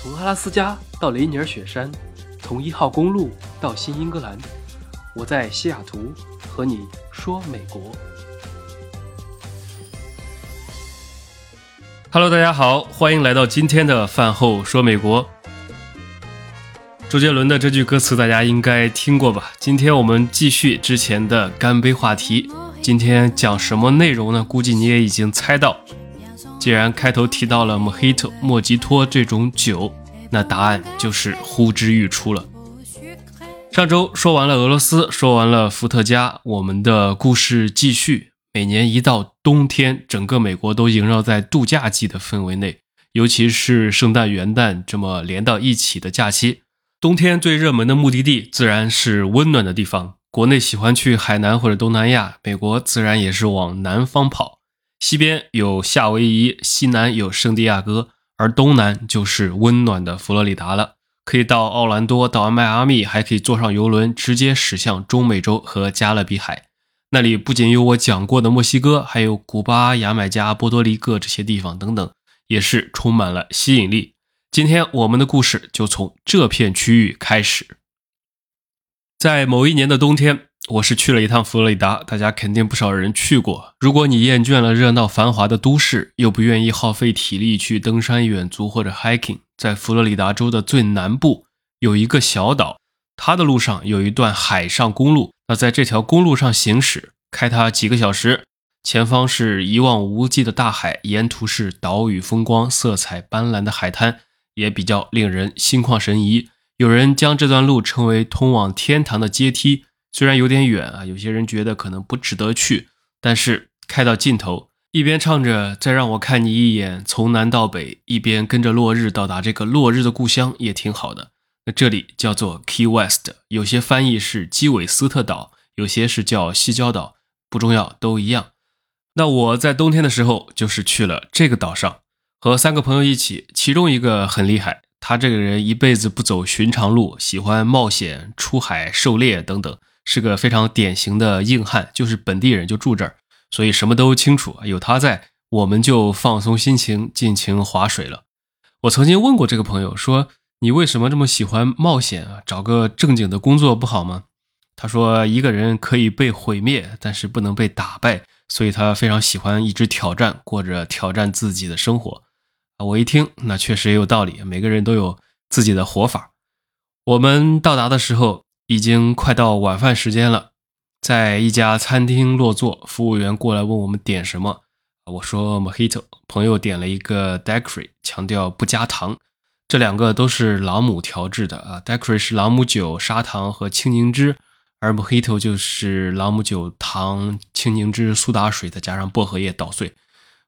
从阿拉斯加到雷尼尔雪山，从一号公路到新英格兰，我在西雅图和你说美国。Hello，大家好，欢迎来到今天的饭后说美国。周杰伦的这句歌词大家应该听过吧？今天我们继续之前的干杯话题。今天讲什么内容呢？估计你也已经猜到。既然开头提到了 Mojito 莫吉托这种酒，那答案就是呼之欲出了。上周说完了俄罗斯，说完了伏特加，我们的故事继续。每年一到冬天，整个美国都萦绕在度假季的氛围内，尤其是圣诞、元旦这么连到一起的假期。冬天最热门的目的地自然是温暖的地方。国内喜欢去海南或者东南亚，美国自然也是往南方跑。西边有夏威夷，西南有圣地亚哥，而东南就是温暖的佛罗里达了。可以到奥兰多，到迈阿密，还可以坐上游轮直接驶向中美洲和加勒比海。那里不仅有我讲过的墨西哥，还有古巴、牙买加、波多黎各这些地方等等，也是充满了吸引力。今天我们的故事就从这片区域开始。在某一年的冬天，我是去了一趟佛罗里达，大家肯定不少人去过。如果你厌倦了热闹繁华的都市，又不愿意耗费体力去登山远足或者 hiking，在佛罗里达州的最南部有一个小岛。它的路上有一段海上公路，那在这条公路上行驶，开它几个小时，前方是一望无际的大海，沿途是岛屿风光，色彩斑斓的海滩，也比较令人心旷神怡。有人将这段路称为通往天堂的阶梯，虽然有点远啊，有些人觉得可能不值得去，但是开到尽头，一边唱着“再让我看你一眼，从南到北”，一边跟着落日到达这个落日的故乡，也挺好的。那这里叫做 Key West，有些翻译是基韦斯特岛，有些是叫西礁岛，不重要，都一样。那我在冬天的时候就是去了这个岛上，和三个朋友一起，其中一个很厉害，他这个人一辈子不走寻常路，喜欢冒险、出海狩猎等等，是个非常典型的硬汉，就是本地人就住这儿，所以什么都清楚。有他在，我们就放松心情，尽情划水了。我曾经问过这个朋友说。你为什么这么喜欢冒险啊？找个正经的工作不好吗？他说，一个人可以被毁灭，但是不能被打败，所以他非常喜欢一直挑战，过着挑战自己的生活。啊，我一听，那确实也有道理。每个人都有自己的活法。我们到达的时候已经快到晚饭时间了，在一家餐厅落座，服务员过来问我们点什么。我说 Mojito，朋友点了一个 Daiquiri，强调不加糖。这两个都是朗姆调制的啊，Daiquiri 是朗姆酒、砂糖和青柠汁，而 Mojito 就是朗姆酒、糖、青柠汁、苏打水，再加上薄荷叶捣碎。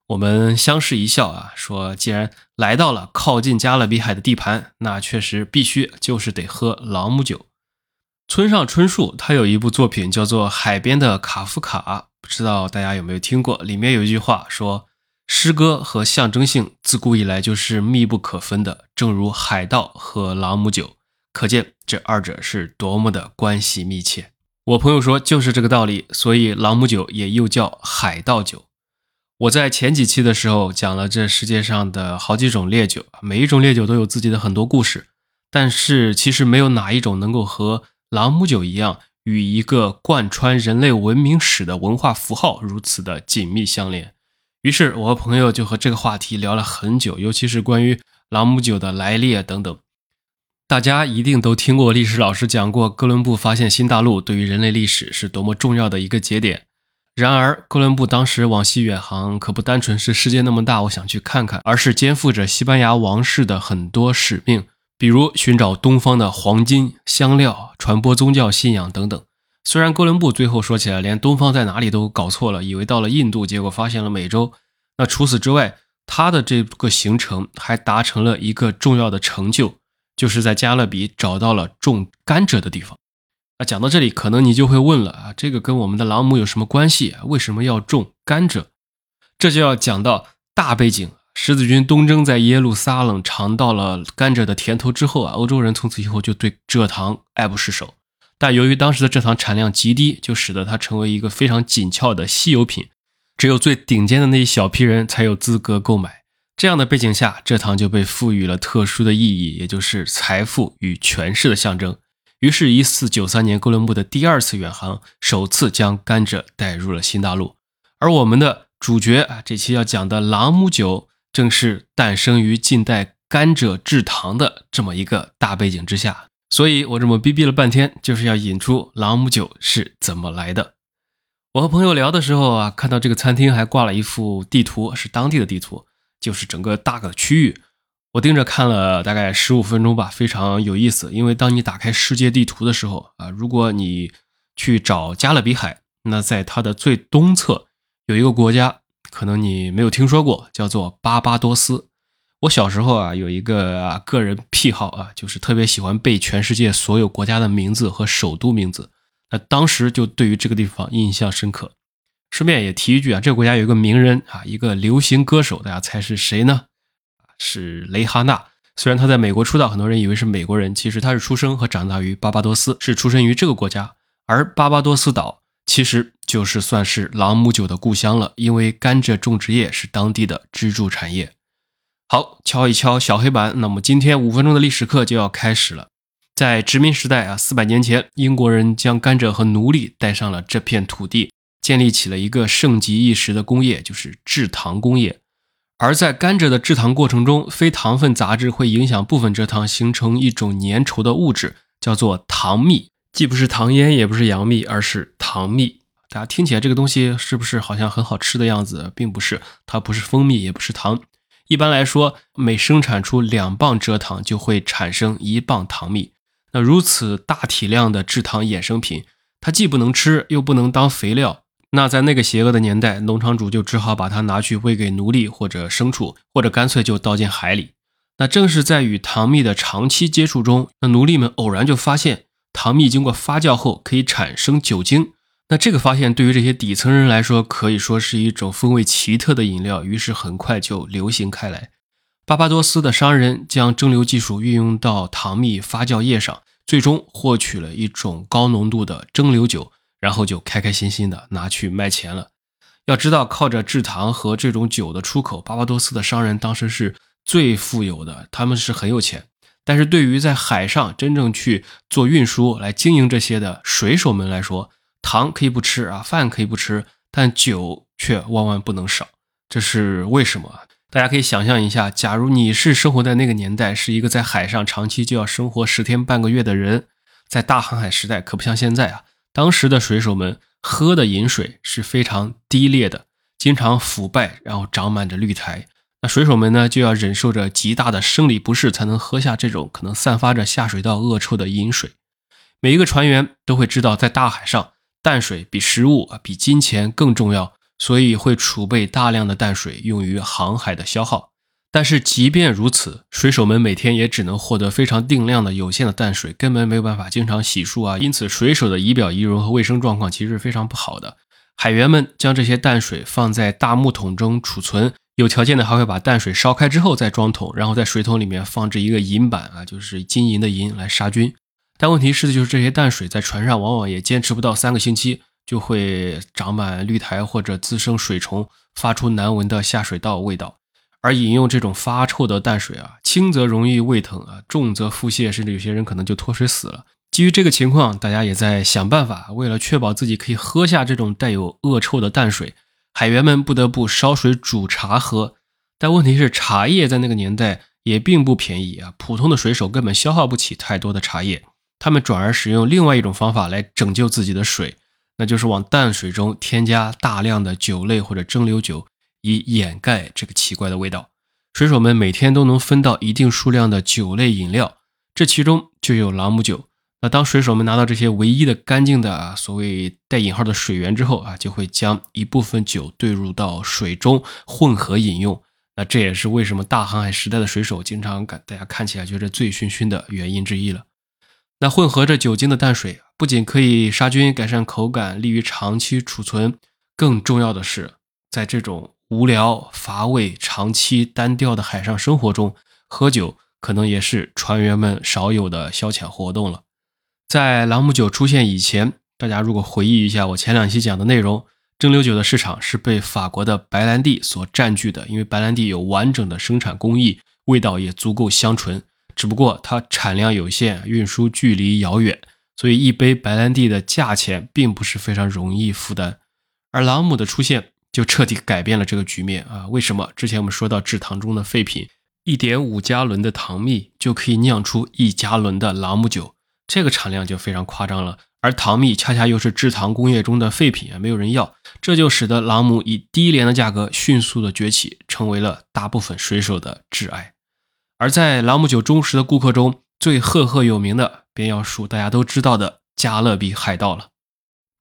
我们相视一笑啊，说既然来到了靠近加勒比海的地盘，那确实必须就是得喝朗姆酒。村上春树他有一部作品叫做《海边的卡夫卡》，不知道大家有没有听过？里面有一句话说。诗歌和象征性自古以来就是密不可分的，正如海盗和朗姆酒，可见这二者是多么的关系密切。我朋友说就是这个道理，所以朗姆酒也又叫海盗酒。我在前几期的时候讲了这世界上的好几种烈酒，每一种烈酒都有自己的很多故事，但是其实没有哪一种能够和朗姆酒一样，与一个贯穿人类文明史的文化符号如此的紧密相连。于是，我和朋友就和这个话题聊了很久，尤其是关于朗姆酒的来历等等。大家一定都听过历史老师讲过，哥伦布发现新大陆对于人类历史是多么重要的一个节点。然而，哥伦布当时往西远航，可不单纯是世界那么大，我想去看看，而是肩负着西班牙王室的很多使命，比如寻找东方的黄金、香料、传播宗教信仰等等。虽然哥伦布最后说起来连东方在哪里都搞错了，以为到了印度，结果发现了美洲。那除此之外，他的这个行程还达成了一个重要的成就，就是在加勒比找到了种甘蔗的地方。那，讲到这里，可能你就会问了啊，这个跟我们的朗姆有什么关系？为什么要种甘蔗？这就要讲到大背景：十字军东征在耶路撒冷尝到了甘蔗的甜头之后啊，欧洲人从此以后就对蔗糖爱不释手。但由于当时的蔗糖产量极低，就使得它成为一个非常紧俏的稀有品，只有最顶尖的那一小批人才有资格购买。这样的背景下，蔗糖就被赋予了特殊的意义，也就是财富与权势的象征。于是，一四九三年，哥伦布的第二次远航首次将甘蔗带入了新大陆。而我们的主角啊，这期要讲的朗姆酒，正是诞生于近代甘蔗制糖的这么一个大背景之下。所以我这么逼逼了半天，就是要引出朗姆酒是怎么来的。我和朋友聊的时候啊，看到这个餐厅还挂了一幅地图，是当地的地图。就是整个大个区域，我盯着看了大概十五分钟吧，非常有意思。因为当你打开世界地图的时候啊，如果你去找加勒比海，那在它的最东侧有一个国家，可能你没有听说过，叫做巴巴多斯。我小时候啊有一个个人癖好啊，就是特别喜欢背全世界所有国家的名字和首都名字。那当时就对于这个地方印象深刻。顺便也提一句啊，这个国家有一个名人啊，一个流行歌手，大家猜是谁呢？是蕾哈娜。虽然她在美国出道，很多人以为是美国人，其实她是出生和长大于巴巴多斯，是出生于这个国家。而巴巴多斯岛其实就是算是朗姆酒的故乡了，因为甘蔗种植业是当地的支柱产业。好，敲一敲小黑板，那么今天五分钟的历史课就要开始了。在殖民时代啊，四百年前，英国人将甘蔗和奴隶带上了这片土地。建立起了一个盛极一时的工业，就是制糖工业。而在甘蔗的制糖过程中，非糖分杂质会影响部分蔗糖形成一种粘稠的物质，叫做糖蜜。既不是糖烟，也不是杨蜜，而是糖蜜。大家听起来这个东西是不是好像很好吃的样子？并不是，它不是蜂蜜，也不是糖。一般来说，每生产出两磅蔗糖就会产生一磅糖蜜。那如此大体量的制糖衍生品，它既不能吃，又不能当肥料。那在那个邪恶的年代，农场主就只好把它拿去喂给奴隶或者牲畜，或者干脆就倒进海里。那正是在与糖蜜的长期接触中，那奴隶们偶然就发现，糖蜜经过发酵后可以产生酒精。那这个发现对于这些底层人来说，可以说是一种风味奇特的饮料，于是很快就流行开来。巴巴多斯的商人将蒸馏技术运用到糖蜜发酵液上，最终获取了一种高浓度的蒸馏酒。然后就开开心心的拿去卖钱了。要知道，靠着制糖和这种酒的出口，巴巴多斯的商人当时是最富有的，他们是很有钱。但是对于在海上真正去做运输来经营这些的水手们来说，糖可以不吃啊，饭可以不吃，但酒却万万不能少。这是为什么？大家可以想象一下，假如你是生活在那个年代，是一个在海上长期就要生活十天半个月的人，在大航海时代可不像现在啊。当时的水手们喝的饮水是非常低劣的，经常腐败，然后长满着绿苔。那水手们呢，就要忍受着极大的生理不适，才能喝下这种可能散发着下水道恶臭的饮水。每一个船员都会知道，在大海上，淡水比食物，比金钱更重要，所以会储备大量的淡水，用于航海的消耗。但是即便如此，水手们每天也只能获得非常定量的有限的淡水，根本没有办法经常洗漱啊。因此，水手的仪表仪容和卫生状况其实是非常不好的。海员们将这些淡水放在大木桶中储存，有条件的还会把淡水烧开之后再装桶，然后在水桶里面放置一个银板啊，就是金银的银来杀菌。但问题是，就是这些淡水在船上往往也坚持不到三个星期，就会长满绿苔或者滋生水虫，发出难闻的下水道味道。而饮用这种发臭的淡水啊，轻则容易胃疼啊，重则腹泻，甚至有些人可能就脱水死了。基于这个情况，大家也在想办法，为了确保自己可以喝下这种带有恶臭的淡水，海员们不得不烧水煮茶喝。但问题是，茶叶在那个年代也并不便宜啊，普通的水手根本消耗不起太多的茶叶，他们转而使用另外一种方法来拯救自己的水，那就是往淡水中添加大量的酒类或者蒸馏酒。以掩盖这个奇怪的味道，水手们每天都能分到一定数量的酒类饮料，这其中就有朗姆酒。那当水手们拿到这些唯一的干净的所谓带引号的水源之后啊，就会将一部分酒兑入到水中混合饮用。那这也是为什么大航海时代的水手经常感大家看起来觉得醉醺醺的原因之一了。那混合着酒精的淡水不仅可以杀菌、改善口感、利于长期储存，更重要的是在这种无聊、乏味、长期单调的海上生活中，喝酒可能也是船员们少有的消遣活动了。在朗姆酒出现以前，大家如果回忆一下我前两期讲的内容，蒸馏酒的市场是被法国的白兰地所占据的，因为白兰地有完整的生产工艺，味道也足够香醇。只不过它产量有限，运输距离遥远，所以一杯白兰地的价钱并不是非常容易负担。而朗姆的出现就彻底改变了这个局面啊！为什么？之前我们说到制糖中的废品，一点五加仑的糖蜜就可以酿出一加仑的朗姆酒，这个产量就非常夸张了。而糖蜜恰恰又是制糖工业中的废品啊，没有人要，这就使得朗姆以低廉的价格迅速的崛起，成为了大部分水手的挚爱。而在朗姆酒忠实的顾客中最赫赫有名的，便要数大家都知道的加勒比海盗了。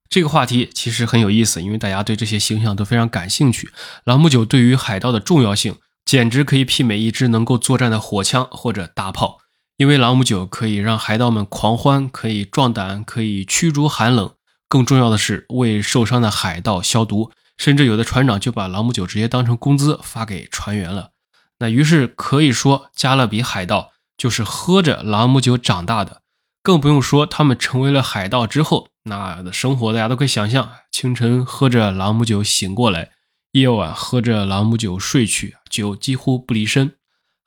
这个话题其实很有意思，因为大家对这些形象都非常感兴趣。朗姆酒对于海盗的重要性，简直可以媲美一支能够作战的火枪或者大炮。因为朗姆酒可以让海盗们狂欢，可以壮胆，可以驱逐寒冷，更重要的是为受伤的海盗消毒，甚至有的船长就把朗姆酒直接当成工资发给船员了。那于是可以说，加勒比海盗就是喝着朗姆酒长大的，更不用说他们成为了海盗之后，那的生活大家都可以想象：清晨喝着朗姆酒醒过来，夜晚喝着朗姆酒睡去，酒几乎不离身。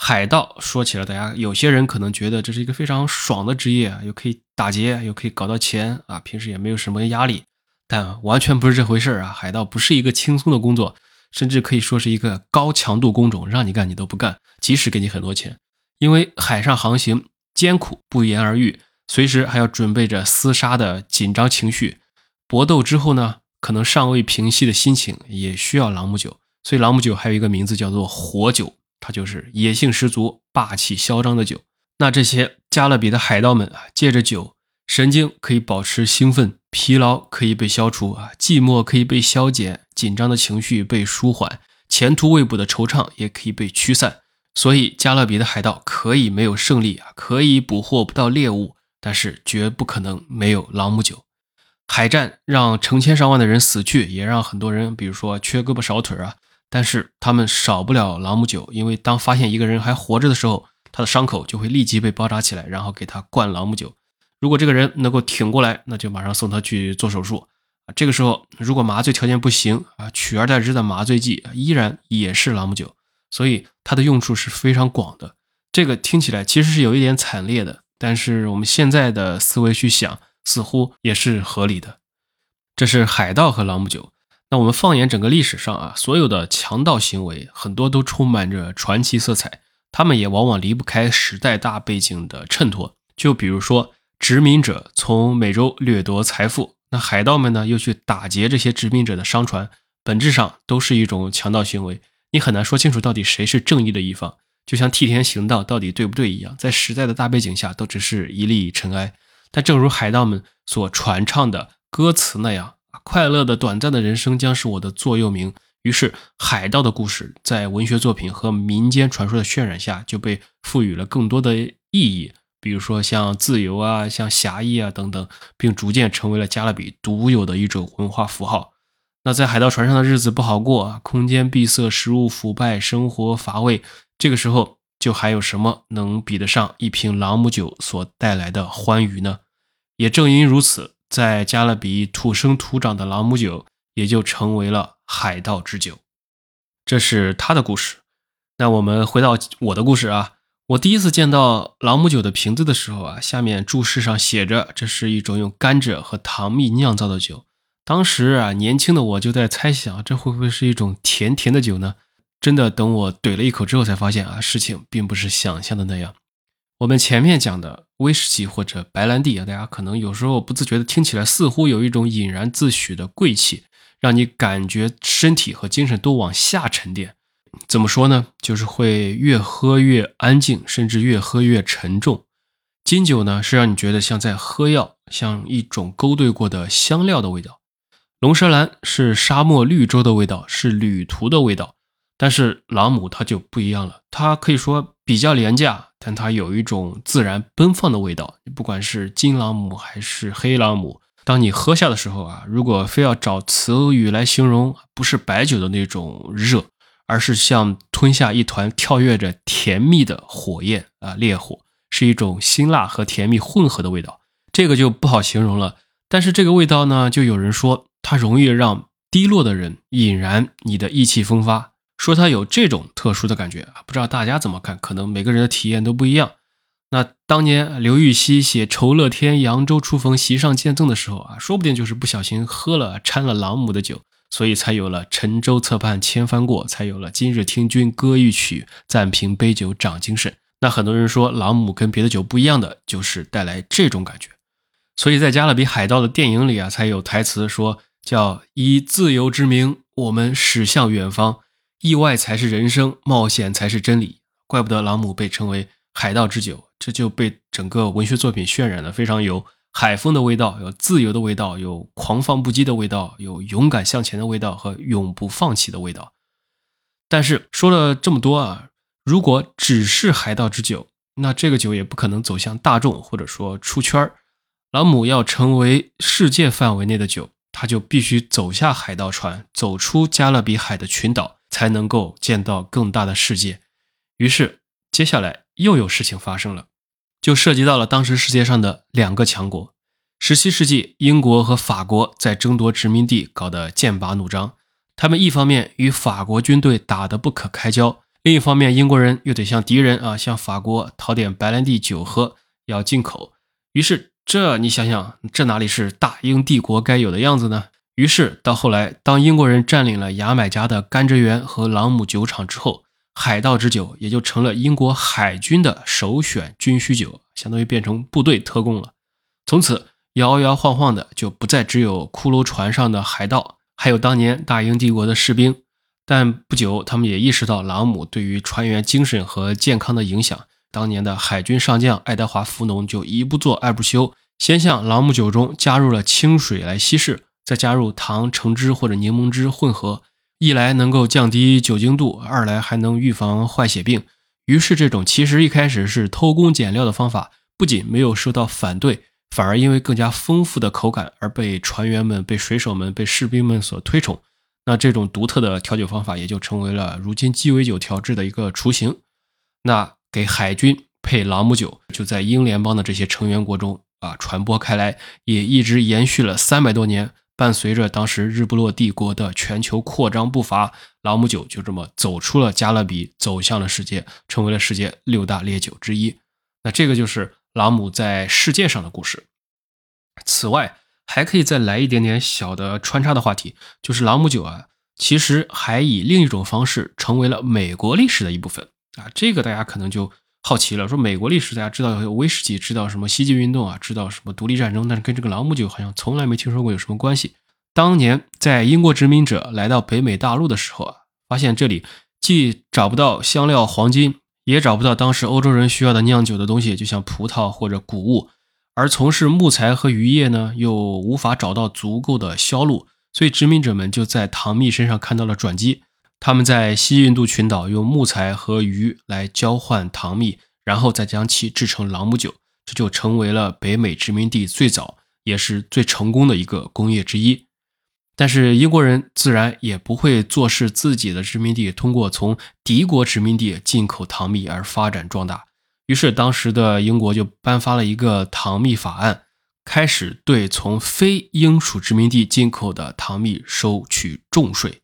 海盗说起来，大家有些人可能觉得这是一个非常爽的职业，又可以打劫，又可以搞到钱啊，平时也没有什么压力。但完全不是这回事啊！海盗不是一个轻松的工作，甚至可以说是一个高强度工种，让你干你都不干，即使给你很多钱。因为海上航行艰苦不言而喻，随时还要准备着厮杀的紧张情绪，搏斗之后呢，可能尚未平息的心情也需要朗姆酒。所以朗姆酒还有一个名字叫做活酒。它就是野性十足、霸气嚣张的酒。那这些加勒比的海盗们啊，借着酒，神经可以保持兴奋，疲劳可以被消除啊，寂寞可以被消减，紧张的情绪被舒缓，前途未卜的惆怅也可以被驱散。所以，加勒比的海盗可以没有胜利啊，可以捕获不到猎物，但是绝不可能没有朗姆酒。海战让成千上万的人死去，也让很多人，比如说缺胳膊少腿啊。但是他们少不了朗姆酒，因为当发现一个人还活着的时候，他的伤口就会立即被包扎起来，然后给他灌朗姆酒。如果这个人能够挺过来，那就马上送他去做手术啊。这个时候，如果麻醉条件不行啊，取而代之的麻醉剂依然也是朗姆酒，所以它的用处是非常广的。这个听起来其实是有一点惨烈的，但是我们现在的思维去想，似乎也是合理的。这是海盗和朗姆酒。那我们放眼整个历史上啊，所有的强盗行为很多都充满着传奇色彩，他们也往往离不开时代大背景的衬托。就比如说殖民者从美洲掠夺财富，那海盗们呢又去打劫这些殖民者的商船，本质上都是一种强盗行为。你很难说清楚到底谁是正义的一方，就像替天行道到底对不对一样，在时代的大背景下都只是一粒尘埃。但正如海盗们所传唱的歌词那样。快乐的短暂的人生将是我的座右铭。于是，海盗的故事在文学作品和民间传说的渲染下，就被赋予了更多的意义，比如说像自由啊、像侠义啊等等，并逐渐成为了加勒比独有的一种文化符号。那在海盗船上的日子不好过，空间闭塞，食物腐败，生活乏味。这个时候，就还有什么能比得上一瓶朗姆酒所带来的欢愉呢？也正因如此。在加勒比土生土长的朗姆酒也就成为了海盗之酒，这是他的故事。那我们回到我的故事啊，我第一次见到朗姆酒的瓶子的时候啊，下面注释上写着这是一种用甘蔗和糖蜜酿造的酒。当时啊，年轻的我就在猜想，这会不会是一种甜甜的酒呢？真的，等我怼了一口之后，才发现啊，事情并不是想象的那样。我们前面讲的威士忌或者白兰地啊，大家可能有时候不自觉的听起来似乎有一种引然自诩的贵气，让你感觉身体和精神都往下沉淀。怎么说呢？就是会越喝越安静，甚至越喝越沉重。金酒呢，是让你觉得像在喝药，像一种勾兑过的香料的味道。龙舌兰是沙漠绿洲的味道，是旅途的味道。但是朗姆它就不一样了，它可以说比较廉价，但它有一种自然奔放的味道。不管是金朗姆还是黑朗姆，当你喝下的时候啊，如果非要找词语来形容，不是白酒的那种热，而是像吞下一团跳跃着甜蜜的火焰啊，烈火，是一种辛辣和甜蜜混合的味道。这个就不好形容了。但是这个味道呢，就有人说它容易让低落的人引燃你的意气风发，说他有这种特殊的感觉啊，不知道大家怎么看？可能每个人的体验都不一样。那当年刘禹锡写“酬乐天扬州初逢席上见赠”的时候啊，说不定就是不小心喝了掺了朗姆的酒，所以才有了“沉舟侧畔千帆过”，才有了“今日听君歌一曲，暂凭杯酒长精神”。那很多人说朗姆跟别的酒不一样的，就是带来这种感觉。所以在《加勒比海盗》的电影里啊，才有台词说叫“以自由之名，我们驶向远方，意外才是人生，冒险才是真理”。怪不得朗姆被称为海盗之酒。这就被整个文学作品渲染的非常有海风的味道，有自由的味道，有狂放不羁的味道，有勇敢向前的味道和永不放弃的味道。但是说了这么多啊，如果只是海盗之酒，那这个酒也不可能走向大众或者说出圈儿。朗姆要成为世界范围内的酒，他就必须走下海盗船，走出加勒比海的群岛，才能够见到更大的世界。于是接下来又有事情发生了。就涉及到了当时世界上的两个强国。十七世纪，英国和法国在争夺殖民地搞得剑拔弩张。他们一方面与法国军队打得不可开交，另一方面英国人又得向敌人啊，向法国讨点白兰地酒喝，要进口。于是，这你想想，这哪里是大英帝国该有的样子呢？于是到后来，当英国人占领了牙买加的甘蔗园和朗姆酒厂之后。海盗之酒也就成了英国海军的首选军需酒，相当于变成部队特供了。从此摇摇晃晃的就不再只有骷髅船上的海盗，还有当年大英帝国的士兵。但不久，他们也意识到朗姆对于船员精神和健康的影响。当年的海军上将爱德华·福农就一不做二不休，先向朗姆酒中加入了清水来稀释，再加入糖、橙汁或者柠檬汁混合。一来能够降低酒精度，二来还能预防坏血病。于是，这种其实一开始是偷工减料的方法，不仅没有受到反对，反而因为更加丰富的口感而被船员们、被水手们、被士兵们所推崇。那这种独特的调酒方法也就成为了如今鸡尾酒调制的一个雏形。那给海军配朗姆酒，就在英联邦的这些成员国中啊传播开来，也一直延续了三百多年。伴随着当时日不落帝国的全球扩张步伐，朗姆酒就这么走出了加勒比，走向了世界，成为了世界六大烈酒之一。那这个就是朗姆在世界上的故事。此外，还可以再来一点点小的穿插的话题，就是朗姆酒啊，其实还以另一种方式成为了美国历史的一部分啊。这个大家可能就。好奇了，说美国历史大家知道有威士忌，知道什么西进运动啊，知道什么独立战争，但是跟这个朗姆酒好像从来没听说过有什么关系。当年在英国殖民者来到北美大陆的时候啊，发现这里既找不到香料、黄金，也找不到当时欧洲人需要的酿酒的东西，就像葡萄或者谷物，而从事木材和渔业呢，又无法找到足够的销路，所以殖民者们就在唐蜜身上看到了转机。他们在西印度群岛用木材和鱼来交换糖蜜，然后再将其制成朗姆酒，这就成为了北美殖民地最早也是最成功的一个工业之一。但是英国人自然也不会坐视自己的殖民地通过从敌国殖民地进口糖蜜而发展壮大，于是当时的英国就颁发了一个糖蜜法案，开始对从非英属殖民地进口的糖蜜收取重税。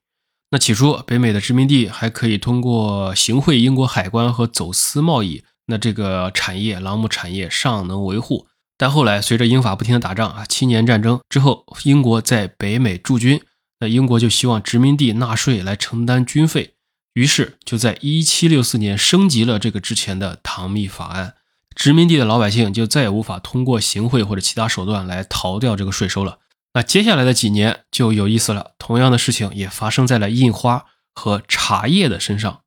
那起初，北美的殖民地还可以通过行贿英国海关和走私贸易，那这个产业朗姆产业尚能维护。但后来，随着英法不停的打仗啊，七年战争之后，英国在北美驻军，那英国就希望殖民地纳税来承担军费，于是就在1764年升级了这个之前的唐密法案，殖民地的老百姓就再也无法通过行贿或者其他手段来逃掉这个税收了。那接下来的几年就有意思了，同样的事情也发生在了印花和茶叶的身上。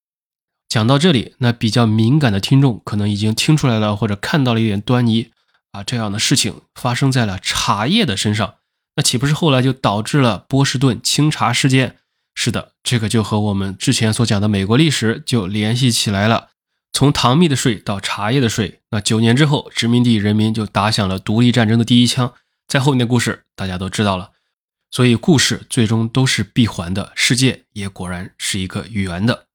讲到这里，那比较敏感的听众可能已经听出来了，或者看到了一点端倪啊。这样的事情发生在了茶叶的身上，那岂不是后来就导致了波士顿清茶事件？是的，这个就和我们之前所讲的美国历史就联系起来了。从糖蜜的税到茶叶的税，那九年之后，殖民地人民就打响了独立战争的第一枪。在后面的故事大家都知道了，所以故事最终都是闭环的，世界也果然是一个圆的。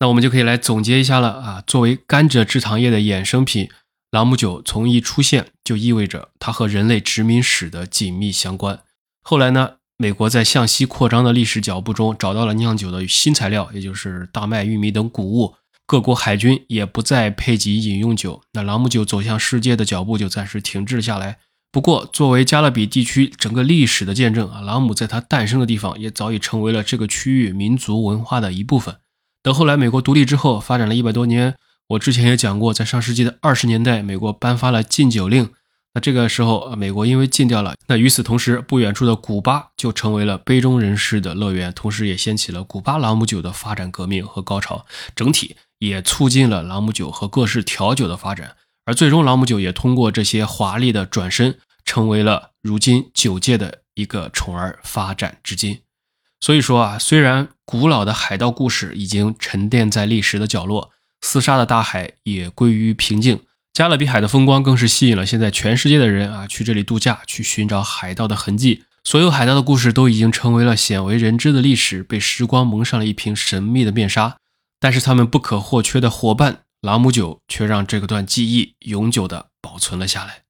那我们就可以来总结一下了啊。作为甘蔗制糖业的衍生品，朗姆酒从一出现就意味着它和人类殖民史的紧密相关。后来呢，美国在向西扩张的历史脚步中找到了酿酒的新材料，也就是大麦、玉米等谷物。各国海军也不再配给饮用酒，那朗姆酒走向世界的脚步就暂时停滞下来。不过，作为加勒比地区整个历史的见证啊，朗姆在它诞生的地方也早已成为了这个区域民族文化的一部分。等后来美国独立之后，发展了一百多年，我之前也讲过，在上世纪的二十年代，美国颁发了禁酒令。那这个时候，美国因为禁掉了，那与此同时，不远处的古巴就成为了杯中人士的乐园，同时也掀起了古巴朗姆酒的发展革命和高潮。整体。也促进了朗姆酒和各式调酒的发展，而最终朗姆酒也通过这些华丽的转身，成为了如今酒界的一个宠儿，发展至今。所以说啊，虽然古老的海盗故事已经沉淀在历史的角落，厮杀的大海也归于平静，加勒比海的风光更是吸引了现在全世界的人啊去这里度假，去寻找海盗的痕迹。所有海盗的故事都已经成为了鲜为人知的历史，被时光蒙上了一瓶神秘的面纱。但是他们不可或缺的伙伴朗姆酒却让这个段记忆永久的保存了下来。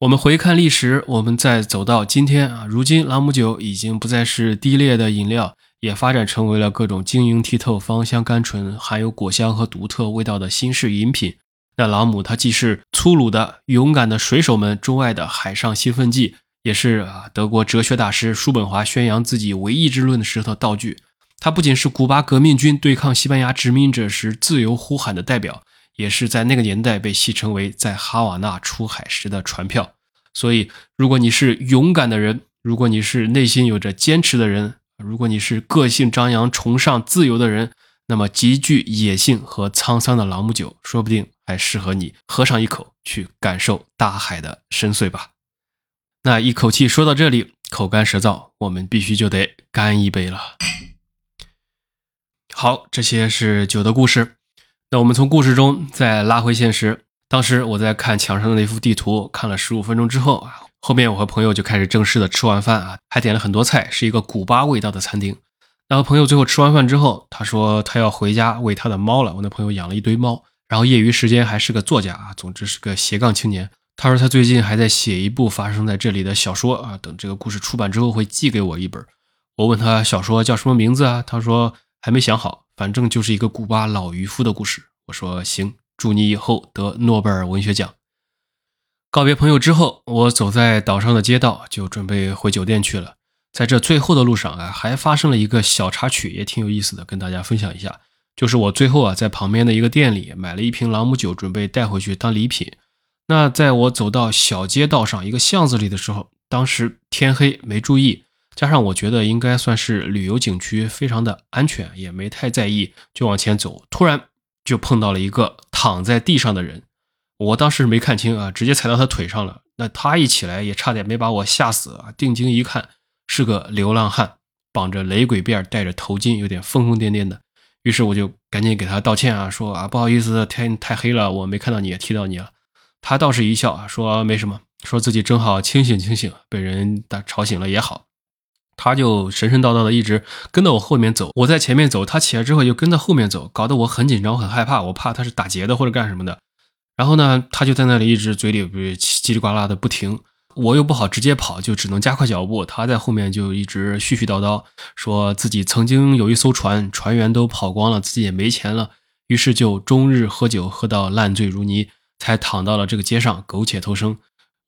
我们回看历史，我们再走到今天啊，如今朗姆酒已经不再是低劣的饮料，也发展成为了各种晶莹剔透、芳香甘醇、含有果香和独特味道的新式饮品。那朗姆它既是粗鲁的、勇敢的水手们钟爱的海上兴奋剂，也是啊德国哲学大师叔本华宣扬自己唯意志论的石头道具。它不仅是古巴革命军对抗西班牙殖民者时自由呼喊的代表，也是在那个年代被戏称为在哈瓦那出海时的船票。所以，如果你是勇敢的人，如果你是内心有着坚持的人，如果你是个性张扬、崇尚自由的人，那么极具野性和沧桑的朗姆酒，说不定还适合你喝上一口，去感受大海的深邃吧。那一口气说到这里，口干舌燥，我们必须就得干一杯了。好，这些是酒的故事。那我们从故事中再拉回现实。当时我在看墙上的那幅地图，看了十五分钟之后啊，后面我和朋友就开始正式的吃完饭啊，还点了很多菜，是一个古巴味道的餐厅。然后朋友最后吃完饭之后，他说他要回家喂他的猫了。我那朋友养了一堆猫，然后业余时间还是个作家啊，总之是个斜杠青年。他说他最近还在写一部发生在这里的小说啊，等这个故事出版之后会寄给我一本。我问他小说叫什么名字啊？他说。还没想好，反正就是一个古巴老渔夫的故事。我说行，祝你以后得诺贝尔文学奖。告别朋友之后，我走在岛上的街道，就准备回酒店去了。在这最后的路上啊，还发生了一个小插曲，也挺有意思的，跟大家分享一下。就是我最后啊，在旁边的一个店里买了一瓶朗姆酒，准备带回去当礼品。那在我走到小街道上一个巷子里的时候，当时天黑，没注意。加上我觉得应该算是旅游景区，非常的安全，也没太在意，就往前走。突然就碰到了一个躺在地上的人，我当时没看清啊，直接踩到他腿上了。那他一起来也差点没把我吓死啊！定睛一看，是个流浪汉，绑着雷鬼辫，戴着头巾，有点疯疯癫癫的。于是我就赶紧给他道歉啊，说啊不好意思，天太黑了，我没看到你，踢到你了。他倒是一笑啊，说没什么，说自己正好清醒清醒，被人打吵醒了也好。他就神神叨叨的一直跟到我后面走，我在前面走，他起来之后又跟在后面走，搞得我很紧张，我很害怕，我怕他是打劫的或者干什么的。然后呢，他就在那里一直嘴里叽里呱啦的不停，我又不好直接跑，就只能加快脚步。他在后面就一直絮絮叨叨，说自己曾经有一艘船，船员都跑光了，自己也没钱了，于是就终日喝酒，喝到烂醉如泥，才躺到了这个街上苟且偷生。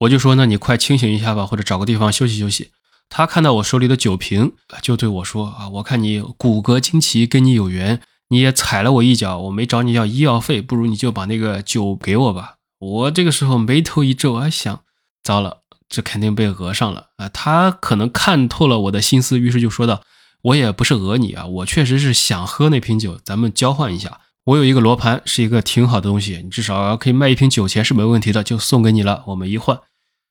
我就说，那你快清醒一下吧，或者找个地方休息休息。他看到我手里的酒瓶，就对我说：“啊，我看你骨骼惊奇，跟你有缘，你也踩了我一脚，我没找你要医药费，不如你就把那个酒给我吧。”我这个时候眉头一皱，还，想：糟了，这肯定被讹上了啊！他可能看透了我的心思，于是就说道：“我也不是讹你啊，我确实是想喝那瓶酒，咱们交换一下。我有一个罗盘，是一个挺好的东西，你至少可以卖一瓶酒钱是没问题的，就送给你了，我们一换。”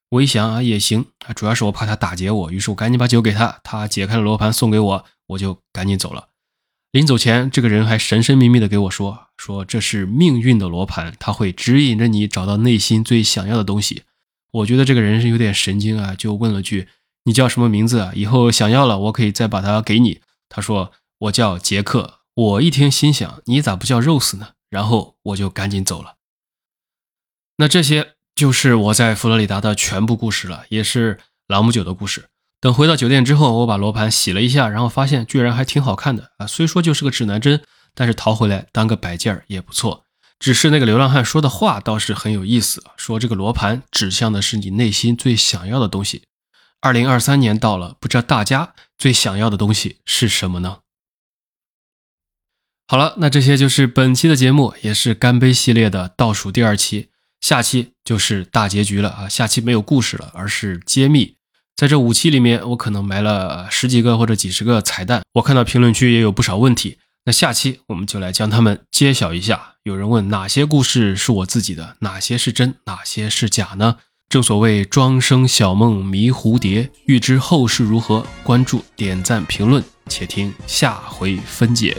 我一想啊，也行啊，主要是我怕他打劫我，于是我赶紧把酒给他，他解开了罗盘送给我，我就赶紧走了。临走前，这个人还神神秘秘的给我说，说这是命运的罗盘，他会指引着你找到内心最想要的东西。我觉得这个人是有点神经啊，就问了句：“你叫什么名字啊？以后想要了，我可以再把它给你。”他说：“我叫杰克。”我一听心想：“你咋不叫 Rose 呢？”然后我就赶紧走了。那这些。就是我在佛罗里达的全部故事了，也是朗姆酒的故事。等回到酒店之后，我把罗盘洗了一下，然后发现居然还挺好看的啊！虽说就是个指南针，但是淘回来当个摆件儿也不错。只是那个流浪汉说的话倒是很有意思，说这个罗盘指向的是你内心最想要的东西。二零二三年到了，不知道大家最想要的东西是什么呢？好了，那这些就是本期的节目，也是干杯系列的倒数第二期，下期就是大结局了啊！下期没有故事了，而是揭秘。在这五期里面，我可能埋了十几个或者几十个彩蛋。我看到评论区也有不少问题，那下期我们就来将它们揭晓一下。有人问哪些故事是我自己的，哪些是真，哪些是假呢？正所谓庄生晓梦迷蝴蝶，欲知后事如何，关注、点赞、评论，且听下回分解。